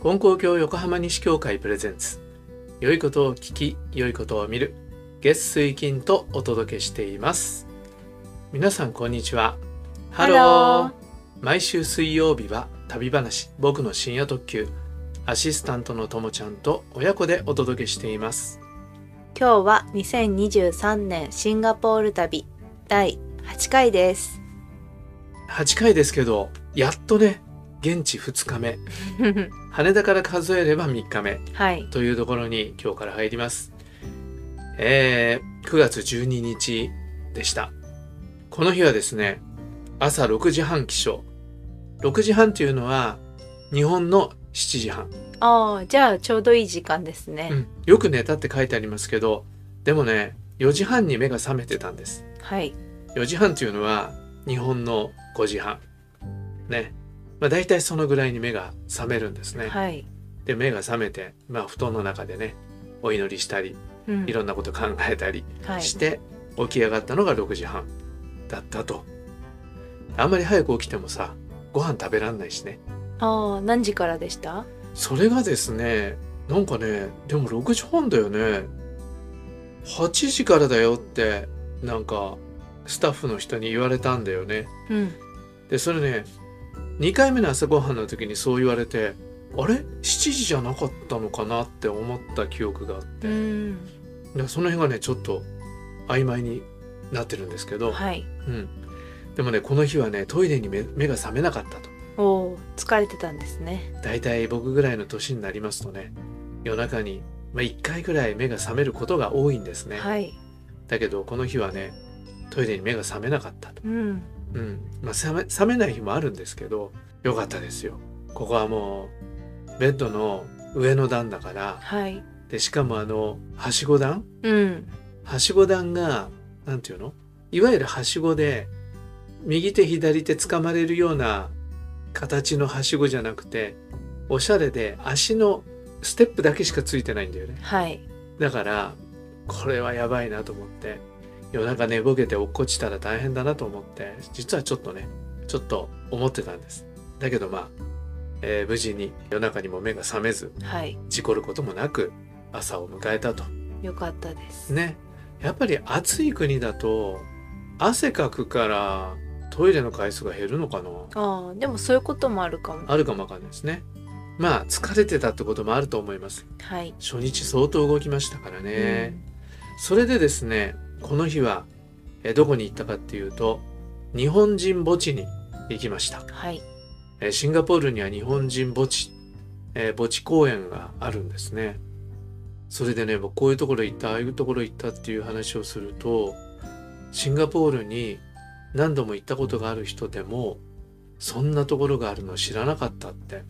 金光教横浜西教会 presents。良いことを聞き良いことを見る。月水金とお届けしています。皆さんこんにちは。 Hello hello。毎週水曜日は旅話僕の深夜特急。アシスタントのともちゃんと親子でお届けしています。今日は2023年シンガポール旅第8回です。8回ですけどやっとね現地2日目 羽田から数えれば3日目はい。というところに今日から入ります。えー、9月12日でした。この日はですね、朝6時半起床。6時半というのは日本の7時半。ああ、じゃあちょうどいい時間ですね。うん、よく寝たって書いてありますけど、でもね、4時半に目が覚めてたんです。はい。4時半というのは日本の5時半。ね。まあ大体そのぐらいに目が覚めるんですね。はい。で、目が覚めて、まあ布団の中でね、お祈りしたり、うんいろんなこと考えたりはい。して起き上がったのが6時半だったと。あんまり早く起きてもさご飯食べらんないしね。ああ、何時からでした？それがですねなんかねでも6時半だよね。8時からだよってなんかスタッフの人に言われたんだよね。うん。でそれね2回目の朝ごはんの時にそう言われてあれ？7時じゃなかったのかなって思った記憶があって。うその辺がねちょっと曖昧になってるんですけど、はい。うん、でもねこの日はねトイレに目目が覚めなかったとおお、疲れてたんですね。だいたい僕ぐらいの年になりますとね夜中に、まあ、1回ぐらい目が覚めることが多いんですね、はい。だけどこの日はねトイレに目が覚めなかったと、うん。うん。まあ、覚め覚めない日もあるんですけどよかったですよ。ここはもうベッドの上の段だから。はい。でしかもあのはしご段？うん。はしご段がなんていうの？いわゆるはしごで右手左手掴まれるような形のはしごじゃなくておしゃれで足のステップだけしかついてないんだよね。はい。だからこれはやばいなと思って夜中寝ぼけて落っこちたら大変だなと思って実はちょっとねちょっと思ってたんですだけどまあ、えー無事に夜中にも目が覚めずはい。事故ることもなく朝を迎えたとよかったです。ねやっぱり暑い国だと汗かくからトイレの回数が減るのかな？ああ、でもそういうこともあるかも。あるかもわかんないですねまあ疲れてたってこともあると思いますはい。初日相当動きましたからね、それでですねこの日はえどこに行ったかっていうと日本人墓地に行きましたうんはい。えシンガポールには日本人墓地、えー墓地公園があるんですね。それでね、僕こういうところ行った、ああいうところ行ったっていう話をすると、シンガポールに何度も行ったことがある人でも、そんなところがあるの知らなかったって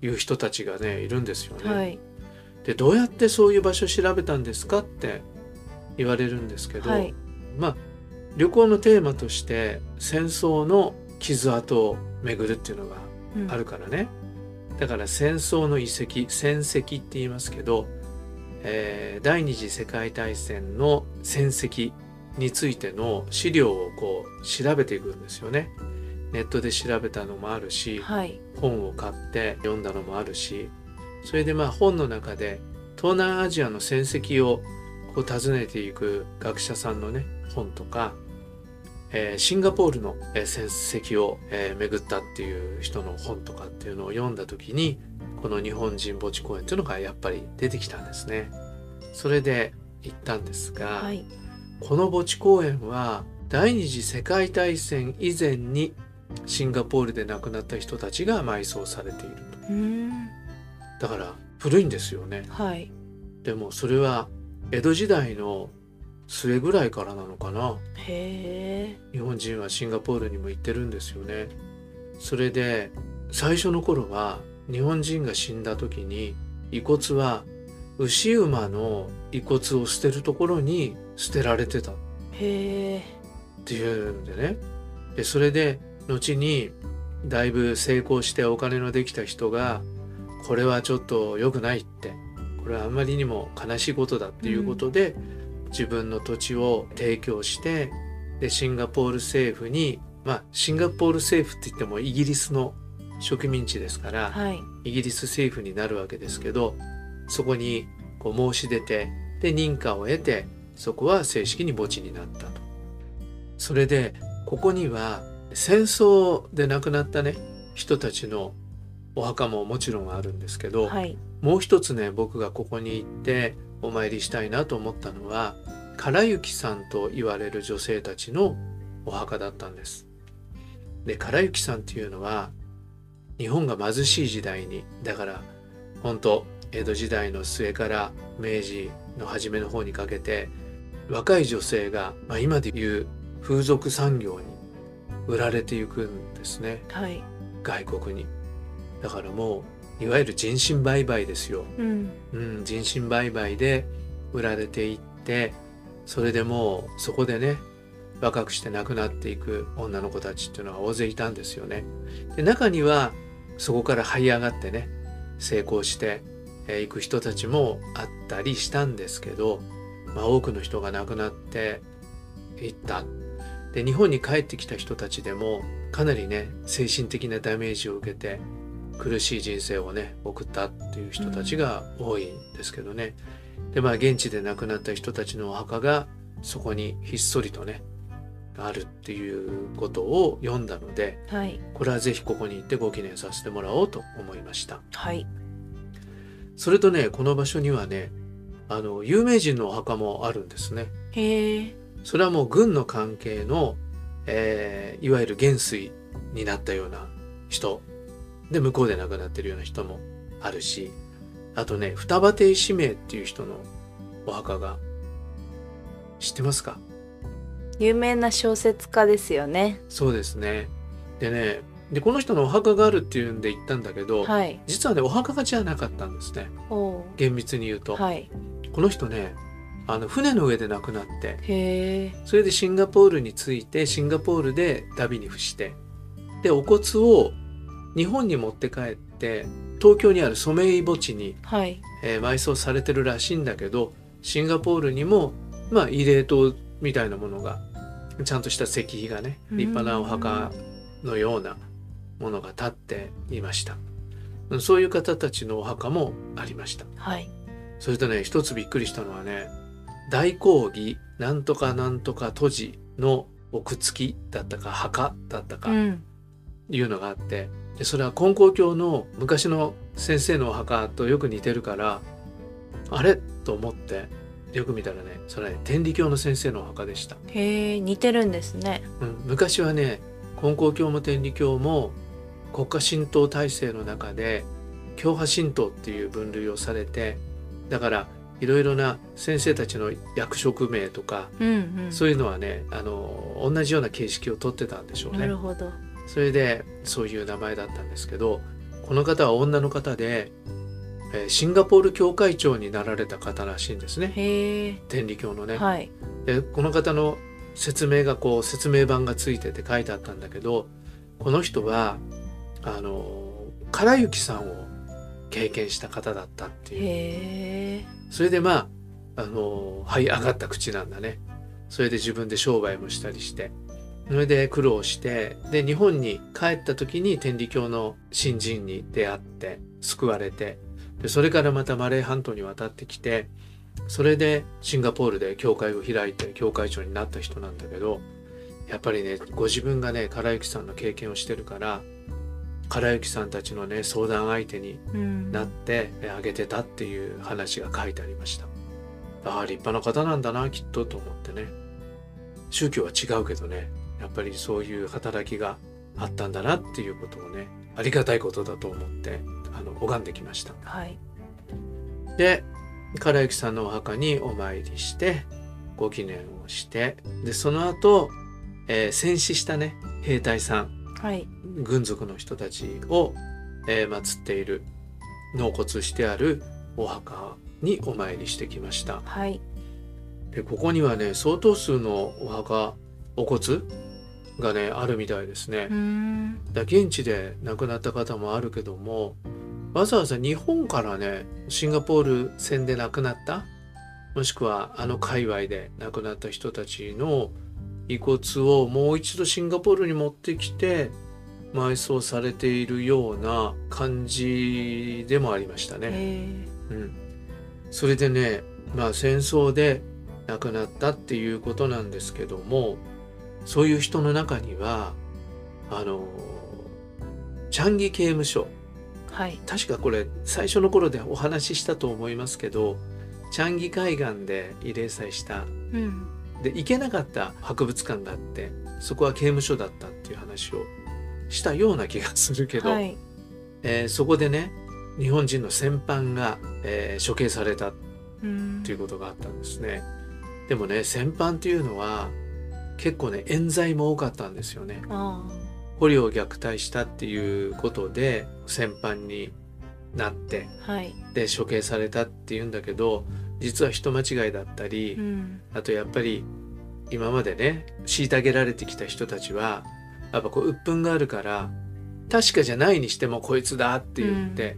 いう人たちがね、いるんですよね。はい。で、どうやってそういう場所調べたんですかって言われるんですけど、はい。まあ旅行のテーマとして戦争の傷跡を巡るっていうのがうんあるからね、だから戦争の遺跡戦跡って言いますけど、えー第二次世界大戦の戦績についての資料をこう調べていくんですよね。ネットで調べたのもあるしはい。本を買って読んだのもあるしそれでまあ本の中で東南アジアの戦績をこう訪ねていく学者さんのね本とか、えーシンガポールのえー戦績を、えー巡ったっていう人の本とかっていうのを読んだ時にこの日本人墓地公園っていうのがやっぱり出てきたんですね。それで行ったんですが、はい。この墓地公園は第二次世界大戦以前にシンガポールで亡くなった人たちが埋葬されているとうん。だから古いんですよねはい。でもそれは江戸時代の末ぐらいからなのかなへえ。日本人はシンガポールにも行ってるんですよねそれで最初の頃は日本人が死んだ時に遺骨は牛馬の遺骨を捨てるところに捨てられてたへえ。っていうんでねでそれで後にだいぶ成功してお金のできた人がこれはちょっと良くないってこれはあんまりにも悲しいことだっていうことで、自分の土地を提供してでシンガポール政府にまあシンガポール政府って言ってもイギリスの植民地ですから、はいイギリス政府になるわけですけどそこにこう申し出てで認可を得てそこは正式に墓地になったと。それでここには戦争で亡くなったね人たちのお墓ももちろんあるんですけど、はいもう一つね僕がここに行ってお参りしたいなと思ったのは唐雪さんと言われる女性たちのお墓だったんです。で唐雪さんっていうのは日本が貧しい時代にだから本当江戸時代の末から明治の初めの方にかけて若い女性が、まあ、今でいう風俗産業に売られていくんですねはい外国に。だからもういわゆる人身売買ですよ。うんうん、人身売買で売られていってそれでもうそこでね若くして亡くなっていく女の子たちっていうのは大勢いたんですよね。で中にはそこから這い上がってね成功してえー行く人たちもあったりしたんですけど、まあ、多くの人が亡くなっていった。で日本に帰ってきた人たちでもかなりね精神的なダメージを受けて苦しい人生をね送ったっていう人たちが多いんですけどね、でまあ現地で亡くなった人たちのお墓がそこにひっそりとねあるっていうことを読んだのではい。これはぜひここに行ってご記念させてもらおうと思いました。はい。それとねこの場所にはねあの有名人のお墓もあるんですね。へえ。それはもう軍の関係の、えーいわゆる元帥になったような人で向こうで亡くなってるような人もあるしあとね双葉亭使命っていう人のお墓が知ってますか？有名な小説家ですよね。そうですね。でねでこの人のお墓があるっていうんで行ったんだけど、はい。実はねお墓がじゃなかったんですね。厳密に言うと、はい。この人ねあの船の上で亡くなってそれでシンガポールに着いてシンガポールで旅に伏してでお骨を日本に持って帰って東京にある染井墓地に、はい。えー埋葬されてるらしいんだけどシンガポールにもまあ慰霊塔みたいなものがちゃんとした石碑がね立派なお墓のようなものが立っていました。うんそういう方たちのお墓もありました。はい。それとね一つびっくりしたのはね大講義なんとかなんとか都市の奥付きだったか墓だったかうん。いうのがあってでそれは金光教の昔の先生のお墓とよく似てるからあれ？と思ってよく見たらねそれはね天理教の先生のお墓でした、へえ似てるんですね。うん、昔はね金光教も天理教も国家神道体制の中で教派神道っていう分類をされてだからいろいろな先生たちの役職名とかうんうん。そういうのはねあの同じような形式をとってたんでしょうね。なる。ほどそれでそういう名前だったんですけどこの方は女の方で、えーシンガポール教会長になられた方らしいんですね。天理教のね。はい。でこの方の説明がこう説明版がついてて書いてあったんだけどこの人はあの唐雪さんを経験した方だったっていう。それでまああの這い上がった口なんだね。それで自分で商売もしたりしてそれで苦労してで日本に帰った時に天理教の新人に出会って救われてでそれからまたマレー半島に渡ってきてそれでシンガポールで教会を開いて教会長になった人なんだけどやっぱりねご自分がね唐雪さんの経験をしてるから唐雪さんたちのね相談相手にうん。なってあげてたっていう話が書いてありました。ああ立派な方なんだなきっとと思ってね。宗教は違うけどねやっぱりそういう働きがあったんだなっていうことをねありがたいことだと思ってあの拝んできました。はい。で唐雪さんのお墓にお参りしてご記念をしてでその後、えー戦死したね兵隊さんはい。軍属の人たちを、えー祀っている納骨してあるお墓にお参りしてきました。はい。でここにはね相当数のお墓お骨がねあるみたいですね。だ現地で亡くなった方もあるけどもわざわざ日本からねシンガポール戦で亡くなったもしくはあの界隈で亡くなった人たちの遺骨をもう一度シンガポールに持ってきて埋葬されているような感じでもありましたね。へうん、それでね、まあ、戦争で亡くなったっていうことなんですけどもそういう人の中にはあのチャンギ刑務所ーはい。確かこれ最初の頃でお話ししたと思いますけどチャンギ海岸で慰霊祭した。うん。で行けなかった博物館があってそこは刑務所だったっていう話をしたような気がするけど、はい。えーそこでね日本人の戦犯が、えー処刑されたうんということがあったんですね。でもね戦犯っていうのは結構ね冤罪も多かったんですよね。あ捕虜を虐待したっていうことで戦犯になってーはいで処刑されたっていうんだけど実は人間違いだったり、うんあとやっぱり今までね虐げられてきた人たちはやっぱこう鬱憤があるから確かじゃないにしてもこいつだって言って、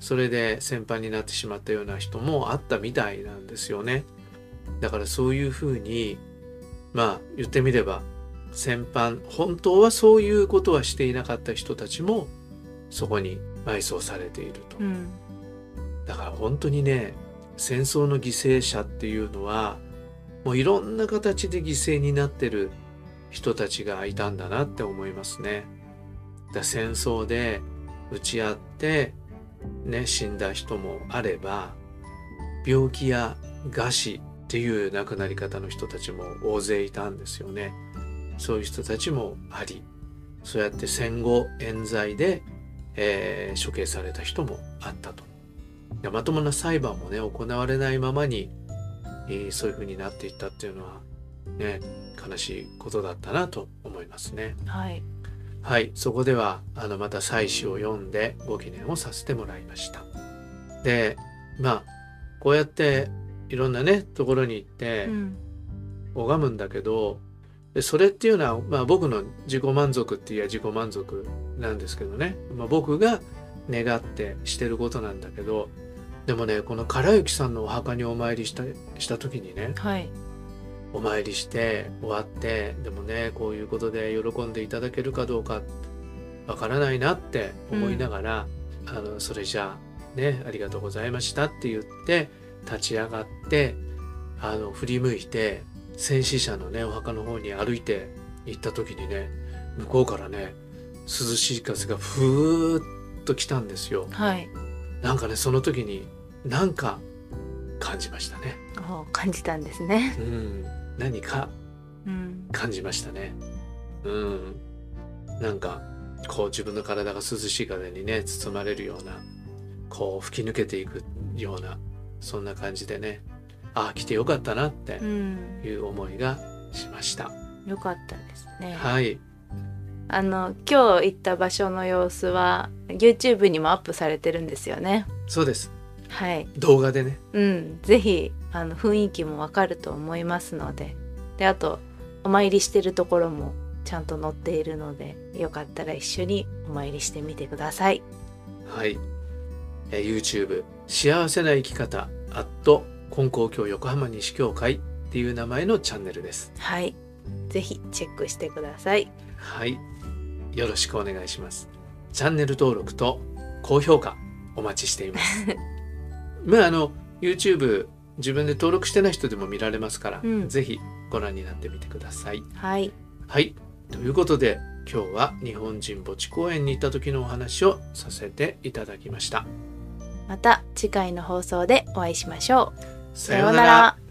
それで戦犯になってしまったような人もあったみたいなんですよね。だからそういうふうにまあ言ってみれば戦犯本当はそういうことはしていなかった人たちもそこに埋葬されていると。うんだから本当にね戦争の犠牲者っていうのはもういろんな形で犠牲になってる人たちがいたんだなって思いますね。だ戦争で打ち合ってね死んだ人もあれば病気や餓死っていう亡くなり方の人たちも大勢いたんですよね。そういう人たちもありそうやって戦後冤罪で、えー処刑された人もあったと。まともな裁判もね行われないままに、えーそういう風になっていったっていうのはね悲しいことだったなと思いますね。はいはいそこではあのまた祭祀を読んでご記念をさせてもらいました。でまあこうやっていろんなねところに行ってうん。拝むんだけどでそれっていうのは、まあ、僕の自己満足って言えば自己満足なんですけどね、まあ、僕が願ってしてることなんだけどでもねこの唐幸さんのお墓にお参りしたした時にねはい。お参りして終わってでもねこういうことで喜んでいただけるかどうかわからないなって思いながら、あのそれじゃあねありがとうございましたって言って立ち上がってあの振り向いて戦死者のねお墓の方に歩いて行った時にね向こうからね涼しい風がふーっと来たんですよ。はいなんかねその時になんか感じましたね。お感じたんですねうん、何かうん感じましたね。うん。なんか、こう自分の体が涼しい風にね、包まれるような、こう吹き抜けていくような、そんな感じでね、ああ、来てよかったなってうんいう思いがしました。よかったですねはい。あの今日行った場所の様子は YouTube にもアップされてるんですよねそうです。はい動画でね。うんぜひあの雰囲気もわかると思いますのでであとお参りしてるところもちゃんと載っているのでよかったら一緒にお参りしてみてくださいはい。えー YouTube、幸せな生き方、アット、金光教横浜西教会っていう名前のチャンネルです。はいぜひチェックしてくださいはい。よろしくお願いします。チャンネル登録と高評価お待ちしています。まああの YouTube 自分で登録してない人でも見られますから、うんぜひご覧になってみてください。はいはい。ということで今日は日本人墓地公園に行った時のお話をさせていただきました。また次回の放送でお会いしましょう。さようなら。